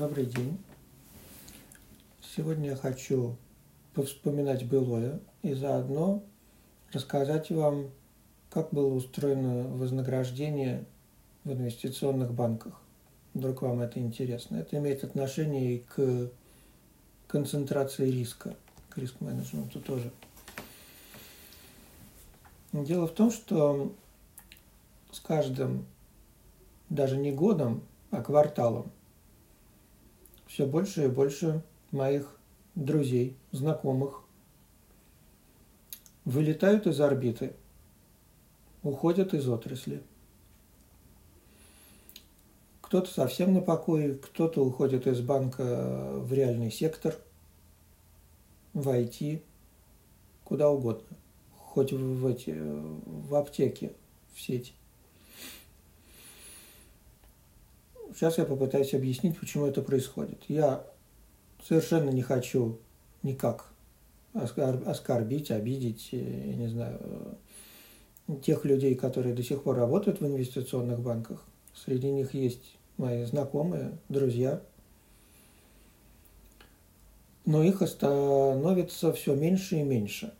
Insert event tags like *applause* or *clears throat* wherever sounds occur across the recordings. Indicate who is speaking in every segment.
Speaker 1: Добрый день. Сегодня я хочу повспоминать былое и заодно рассказать вам, как было устроено вознаграждение в инвестиционных банках. Вдруг вам это интересно. Это имеет отношение и к концентрации риска, к риск-менеджменту тоже. Дело в том, что с каждым, даже не годом, а кварталом, все больше и больше моих друзей, знакомых вылетают из орбиты, уходят из отрасли. Кто-то совсем на покое, кто-то уходит из банка в реальный сектор, в IT, куда угодно, хоть в, эти, в аптеке, в сеть. Сейчас я попытаюсь объяснить, почему это происходит. Я совершенно не хочу никак оскорбить, обидеть, э, я не знаю, э, тех людей, которые до сих пор работают в инвестиционных банках. Среди них есть мои знакомые, друзья. Но их становится все меньше и меньше.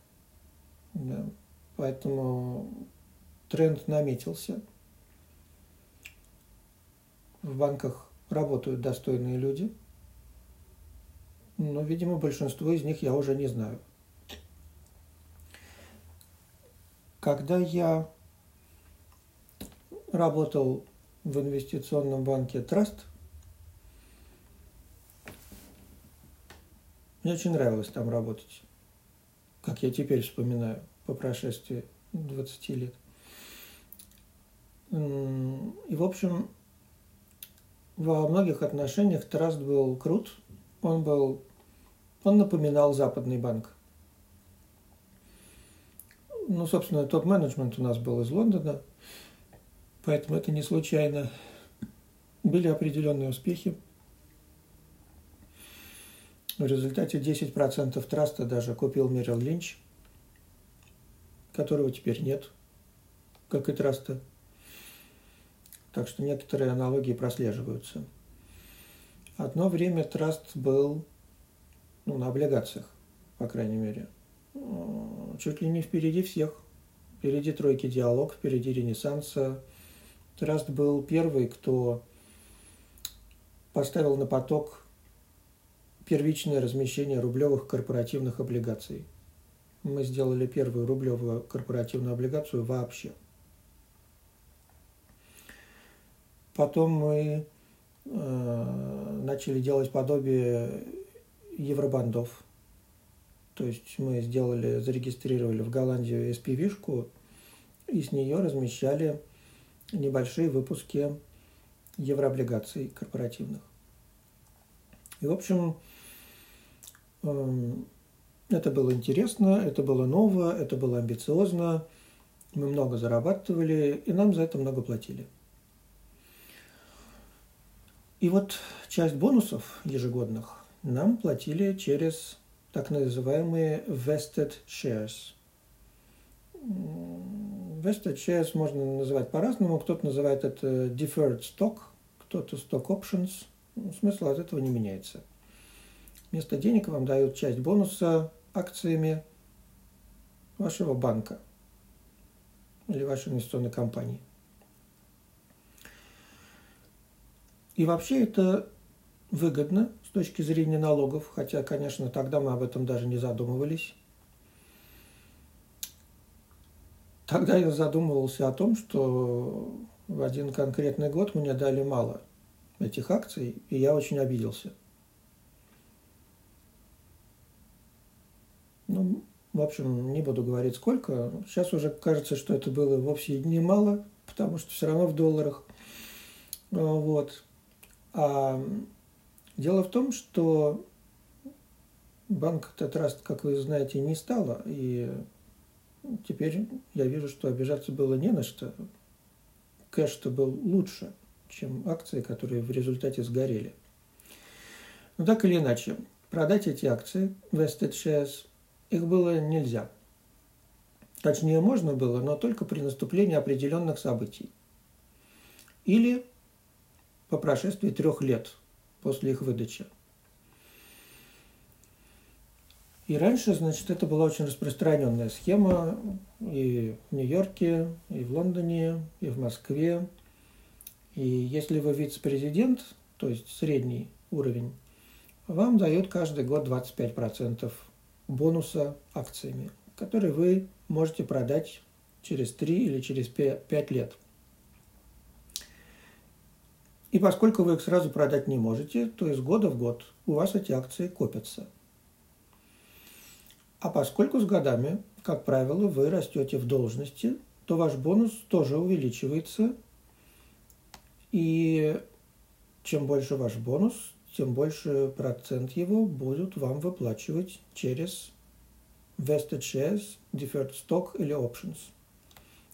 Speaker 1: Да. Поэтому тренд наметился – в банках работают достойные люди, но, видимо, большинство из них я уже не знаю. Когда я работал в инвестиционном банке Траст, мне очень нравилось там работать, как я теперь вспоминаю по прошествии 20 лет. И, в общем, во многих отношениях Траст был крут. Он был, он напоминал западный банк. Ну, собственно, топ-менеджмент у нас был из Лондона, поэтому это не случайно. Были определенные успехи. В результате 10% траста даже купил Мерил Линч, которого теперь нет, как и траста. Так что некоторые аналогии прослеживаются. Одно время траст был ну, на облигациях, по крайней мере. Чуть ли не впереди всех. Впереди тройки диалог, впереди ренессанса. Траст был первый, кто поставил на поток первичное размещение рублевых корпоративных облигаций. Мы сделали первую рублевую корпоративную облигацию вообще – Потом мы э, начали делать подобие евробандов. То есть мы сделали, зарегистрировали в Голландию SPV-шку и с нее размещали небольшие выпуски еврооблигаций корпоративных. И, в общем, э, это было интересно, это было ново, это было амбициозно, мы много зарабатывали, и нам за это много платили. И вот часть бонусов ежегодных нам платили через так называемые vested shares. Vested shares можно называть по-разному. Кто-то называет это deferred stock, кто-то stock options. Смысл от этого не меняется. Вместо денег вам дают часть бонуса акциями вашего банка или вашей инвестиционной компании. И вообще это выгодно с точки зрения налогов, хотя, конечно, тогда мы об этом даже не задумывались. Тогда я задумывался о том, что в один конкретный год мне дали мало этих акций, и я очень обиделся. Ну, в общем, не буду говорить сколько. Сейчас уже кажется, что это было вовсе не мало, потому что все равно в долларах. Вот. А дело в том, что банк Тетраст, как вы знаете, не стало, и теперь я вижу, что обижаться было не на что. Кэш-то был лучше, чем акции, которые в результате сгорели. Но так или иначе, продать эти акции, Vested Shares, их было нельзя. Точнее, можно было, но только при наступлении определенных событий. Или по прошествии трех лет после их выдачи. И раньше, значит, это была очень распространенная схема и в Нью-Йорке, и в Лондоне, и в Москве. И если вы вице-президент, то есть средний уровень, вам дают каждый год 25% бонуса акциями, которые вы можете продать через 3 или через 5 лет. И поскольку вы их сразу продать не можете, то из года в год у вас эти акции копятся. А поскольку с годами, как правило, вы растете в должности, то ваш бонус тоже увеличивается. И чем больше ваш бонус, тем больше процент его будут вам выплачивать через vested shares, deferred stock или options.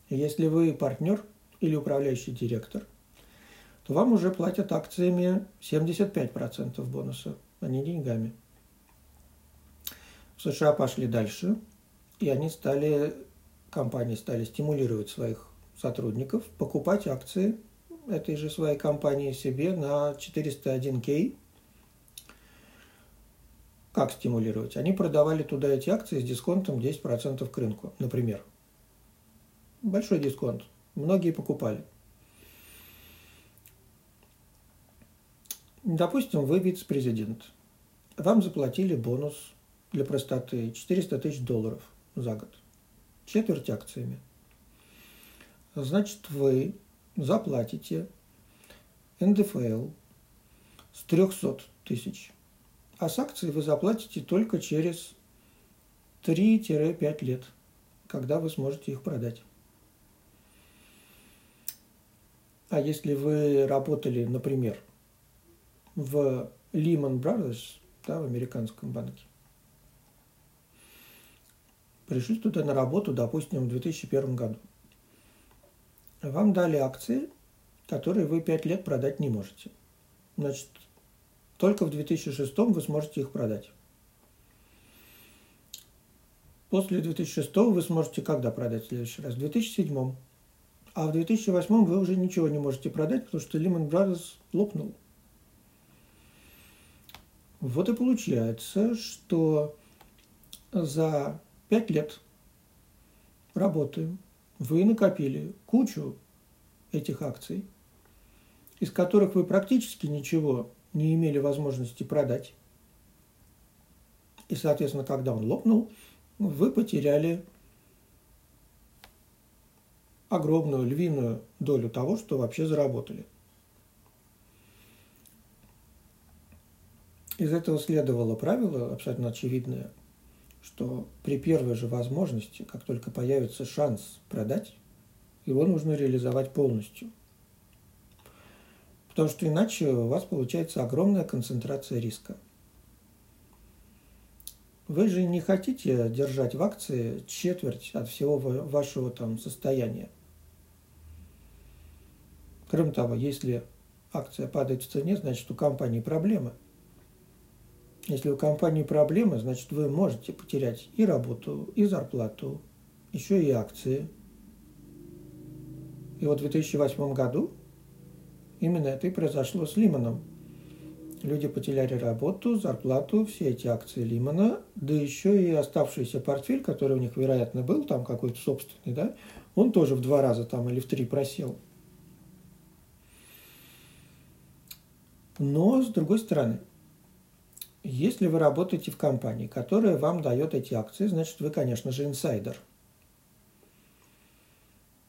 Speaker 1: Если вы партнер или управляющий директор, то вам уже платят акциями 75% бонуса, а не деньгами. В США пошли дальше, и они стали, компании стали стимулировать своих сотрудников покупать акции этой же своей компании себе на 401k как стимулировать? Они продавали туда эти акции с дисконтом 10% к рынку, например. Большой дисконт. Многие покупали. Допустим, вы вице-президент. Вам заплатили бонус для простоты 400 тысяч долларов за год. Четверть акциями. Значит, вы заплатите НДФЛ с 300 тысяч а с акцией вы заплатите только через 3-5 лет, когда вы сможете их продать. А если вы работали, например, в Lehman Brothers, да, в американском банке, пришли туда на работу, допустим, в 2001 году. Вам дали акции, которые вы 5 лет продать не можете. Значит, только в 2006 вы сможете их продать. После 2006 вы сможете когда продать в следующий раз? В 2007. А в 2008 вы уже ничего не можете продать, потому что Lehman Brothers лопнул. Вот и получается, что за 5 лет работы вы накопили кучу этих акций, из которых вы практически ничего не имели возможности продать. И, соответственно, когда он лопнул, вы потеряли огромную львиную долю того, что вообще заработали. Из этого следовало правило, абсолютно очевидное, что при первой же возможности, как только появится шанс продать, его нужно реализовать полностью – Потому что иначе у вас получается огромная концентрация риска. Вы же не хотите держать в акции четверть от всего вашего там состояния. Кроме того, если акция падает в цене, значит у компании проблемы. Если у компании проблемы, значит вы можете потерять и работу, и зарплату, еще и акции. И вот в 2008 году Именно это и произошло с Лиманом. Люди потеряли работу, зарплату, все эти акции Лимана, да еще и оставшийся портфель, который у них, вероятно, был там какой-то собственный, да, он тоже в два раза там или в три просел. Но, с другой стороны, если вы работаете в компании, которая вам дает эти акции, значит, вы, конечно же, инсайдер.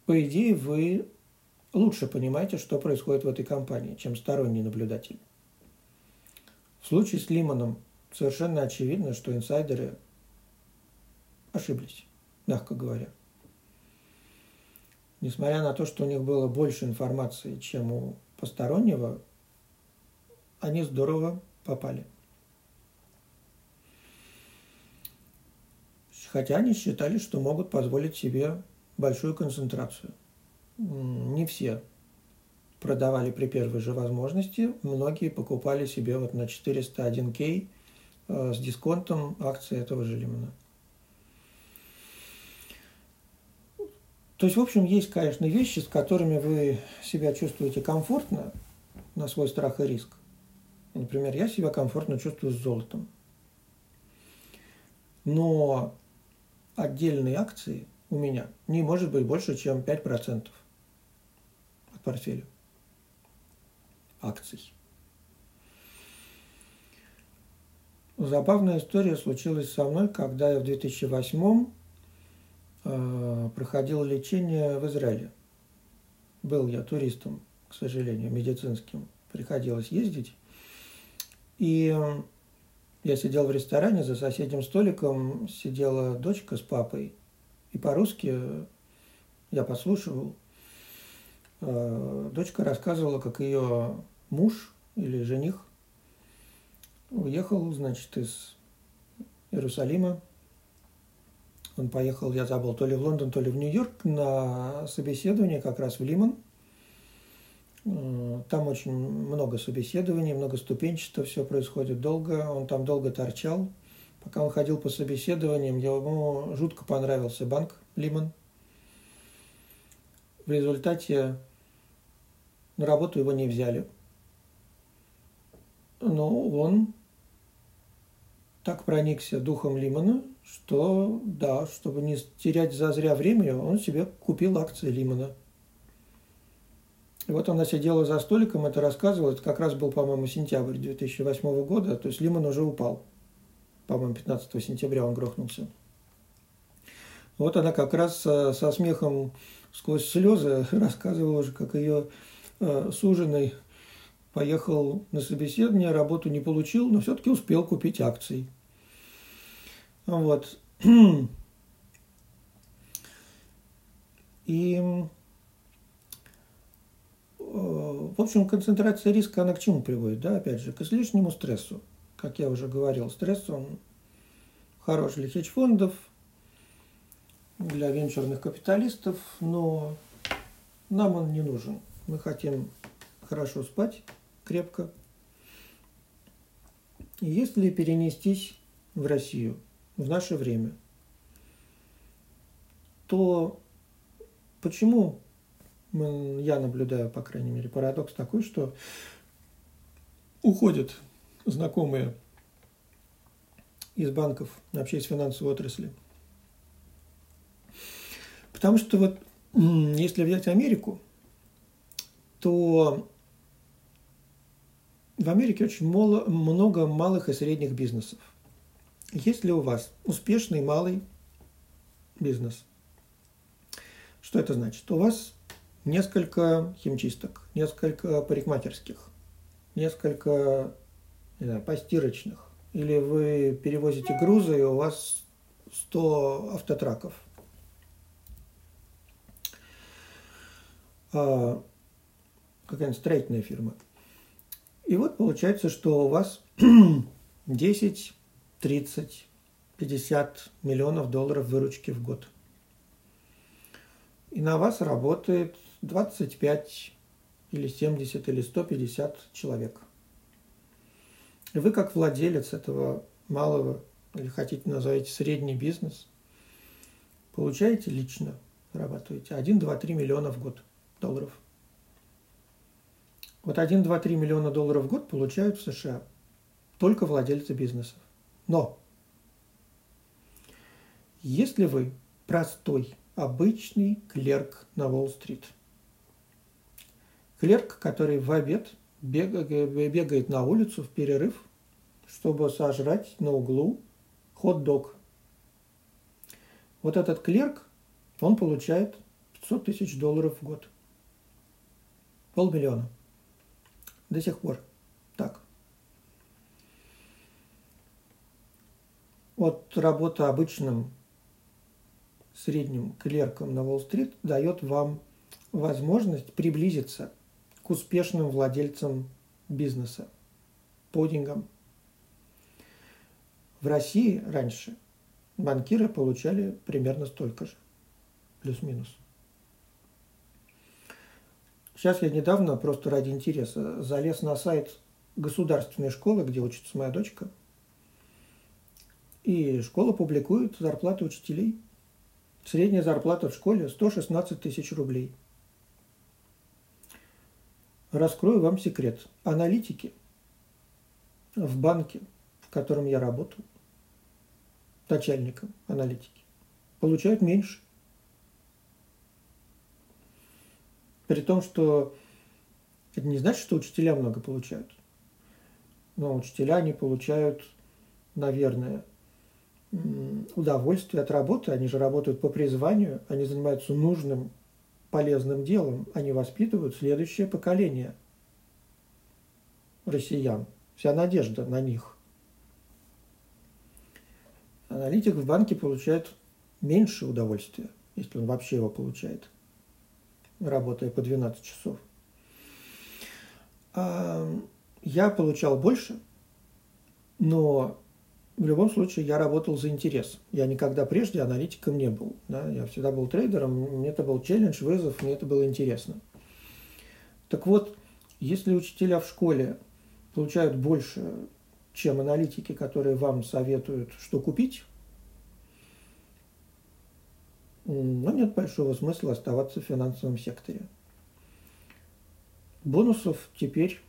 Speaker 1: По идее, вы лучше понимаете, что происходит в этой компании, чем сторонний наблюдатель. В случае с Лиманом совершенно очевидно, что инсайдеры ошиблись, мягко говоря. Несмотря на то, что у них было больше информации, чем у постороннего, они здорово попали. Хотя они считали, что могут позволить себе большую концентрацию – не все продавали при первой же возможности. Многие покупали себе вот на 401k э, с дисконтом акции этого же. То есть, в общем, есть, конечно, вещи, с которыми вы себя чувствуете комфортно на свой страх и риск. Например, я себя комфортно чувствую с золотом. Но отдельные акции у меня не может быть больше, чем 5% от портфеля акций. Забавная история случилась со мной, когда я в 2008 э, проходил лечение в Израиле. Был я туристом, к сожалению, медицинским. Приходилось ездить. И я сидел в ресторане, за соседним столиком сидела дочка с папой. И по-русски я послушивал. Э, дочка рассказывала, как ее муж или жених уехал, значит, из Иерусалима. Он поехал, я забыл, то ли в Лондон, то ли в Нью-Йорк на собеседование как раз в Лиман. Там очень много собеседований, много ступенчато, все происходит долго. Он там долго торчал. Пока он ходил по собеседованиям, ему жутко понравился банк Лиман. В результате на работу его не взяли. Но он так проникся духом Лимана, что, да, чтобы не терять зазря время, он себе купил акции Лимана. И вот она сидела за столиком, это рассказывала, это как раз был, по-моему, сентябрь 2008 года, то есть Лиман уже упал. По-моему, 15 сентября он грохнулся. Вот она как раз со, со смехом сквозь слезы *laughs* рассказывала уже, как ее э, суженый поехал на собеседование, работу не получил, но все-таки успел купить акции. Вот. *clears throat* И, э, в общем, концентрация риска, она к чему приводит? Да, опять же, к излишнему стрессу. Как я уже говорил, стресс, он хорош для хедж-фондов, для венчурных капиталистов, но нам он не нужен. Мы хотим хорошо спать, крепко. Если перенестись в Россию – в наше время, то почему я наблюдаю, по крайней мере, парадокс такой, что уходят знакомые из банков, вообще из финансовой отрасли. Потому что вот если взять Америку, то в Америке очень много малых и средних бизнесов – есть ли у вас успешный малый бизнес? Что это значит? У вас несколько химчисток, несколько парикмахерских, несколько не знаю, постирочных. Или вы перевозите грузы, и у вас 100 автотраков. А, какая-нибудь строительная фирма. И вот получается, что у вас 10 30, 50 миллионов долларов выручки в год. И на вас работает 25 или 70 или 150 человек. И вы как владелец этого малого, или хотите назовите средний бизнес, получаете лично, зарабатываете 1, 2, 3 миллиона в год долларов. Вот 1, 2, 3 миллиона долларов в год получают в США только владельцы бизнесов. Но если вы простой, обычный клерк на Уолл-стрит, клерк, который в обед бегает на улицу в перерыв, чтобы сожрать на углу хот-дог. Вот этот клерк, он получает 500 тысяч долларов в год. Полмиллиона. До сих пор. Так. Вот работа обычным средним клерком на Уолл-стрит дает вам возможность приблизиться успешным владельцам бизнеса, подингам. В России раньше банкиры получали примерно столько же, плюс-минус. Сейчас я недавно, просто ради интереса, залез на сайт государственной школы, где учится моя дочка – и школа публикует зарплаты учителей. Средняя зарплата в школе 116 тысяч рублей. Раскрою вам секрет. Аналитики в банке, в котором я работал, начальником аналитики, получают меньше. При том, что это не значит, что учителя много получают. Но учителя они получают, наверное, удовольствие от работы. Они же работают по призванию, они занимаются нужным, полезным делом. Они воспитывают следующее поколение россиян. Вся надежда на них. Аналитик в банке получает меньше удовольствия, если он вообще его получает, работая по 12 часов. Я получал больше, но в любом случае я работал за интерес. Я никогда прежде аналитиком не был. Да? Я всегда был трейдером, мне это был челлендж, вызов, мне это было интересно. Так вот, если учителя в школе получают больше, чем аналитики, которые вам советуют, что купить, ну, нет большого смысла оставаться в финансовом секторе. Бонусов теперь,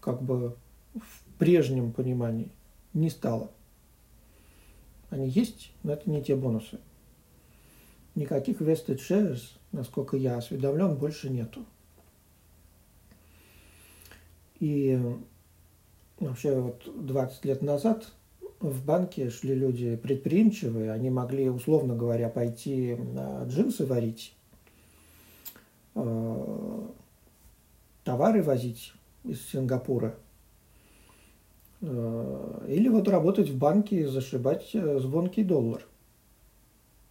Speaker 1: как бы в прежнем понимании, не стало. Они есть, но это не те бонусы. Никаких vested shares, насколько я осведомлен, больше нету. И вообще вот 20 лет назад в банке шли люди предприимчивые, они могли, условно говоря, пойти джинсы варить, э, товары возить из Сингапура – или вот работать в банке и зашибать э, звонкий доллар.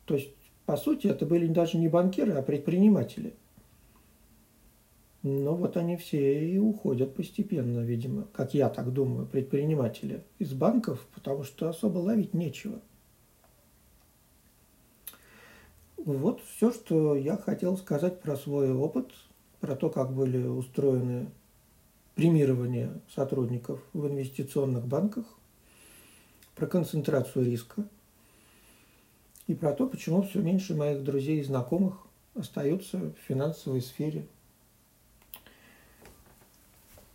Speaker 1: То есть, по сути, это были даже не банкиры, а предприниматели. Но вот они все и уходят постепенно, видимо, как я так думаю, предприниматели из банков, потому что особо ловить нечего. Вот все, что я хотел сказать про свой опыт, про то, как были устроены премирование сотрудников в инвестиционных банках, про концентрацию риска и про то, почему все меньше моих друзей и знакомых остаются в финансовой сфере.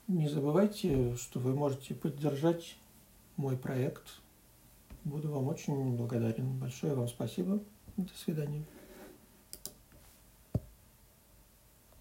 Speaker 1: Не забывайте, что вы можете поддержать мой проект. Буду вам очень благодарен. Большое вам спасибо. До свидания.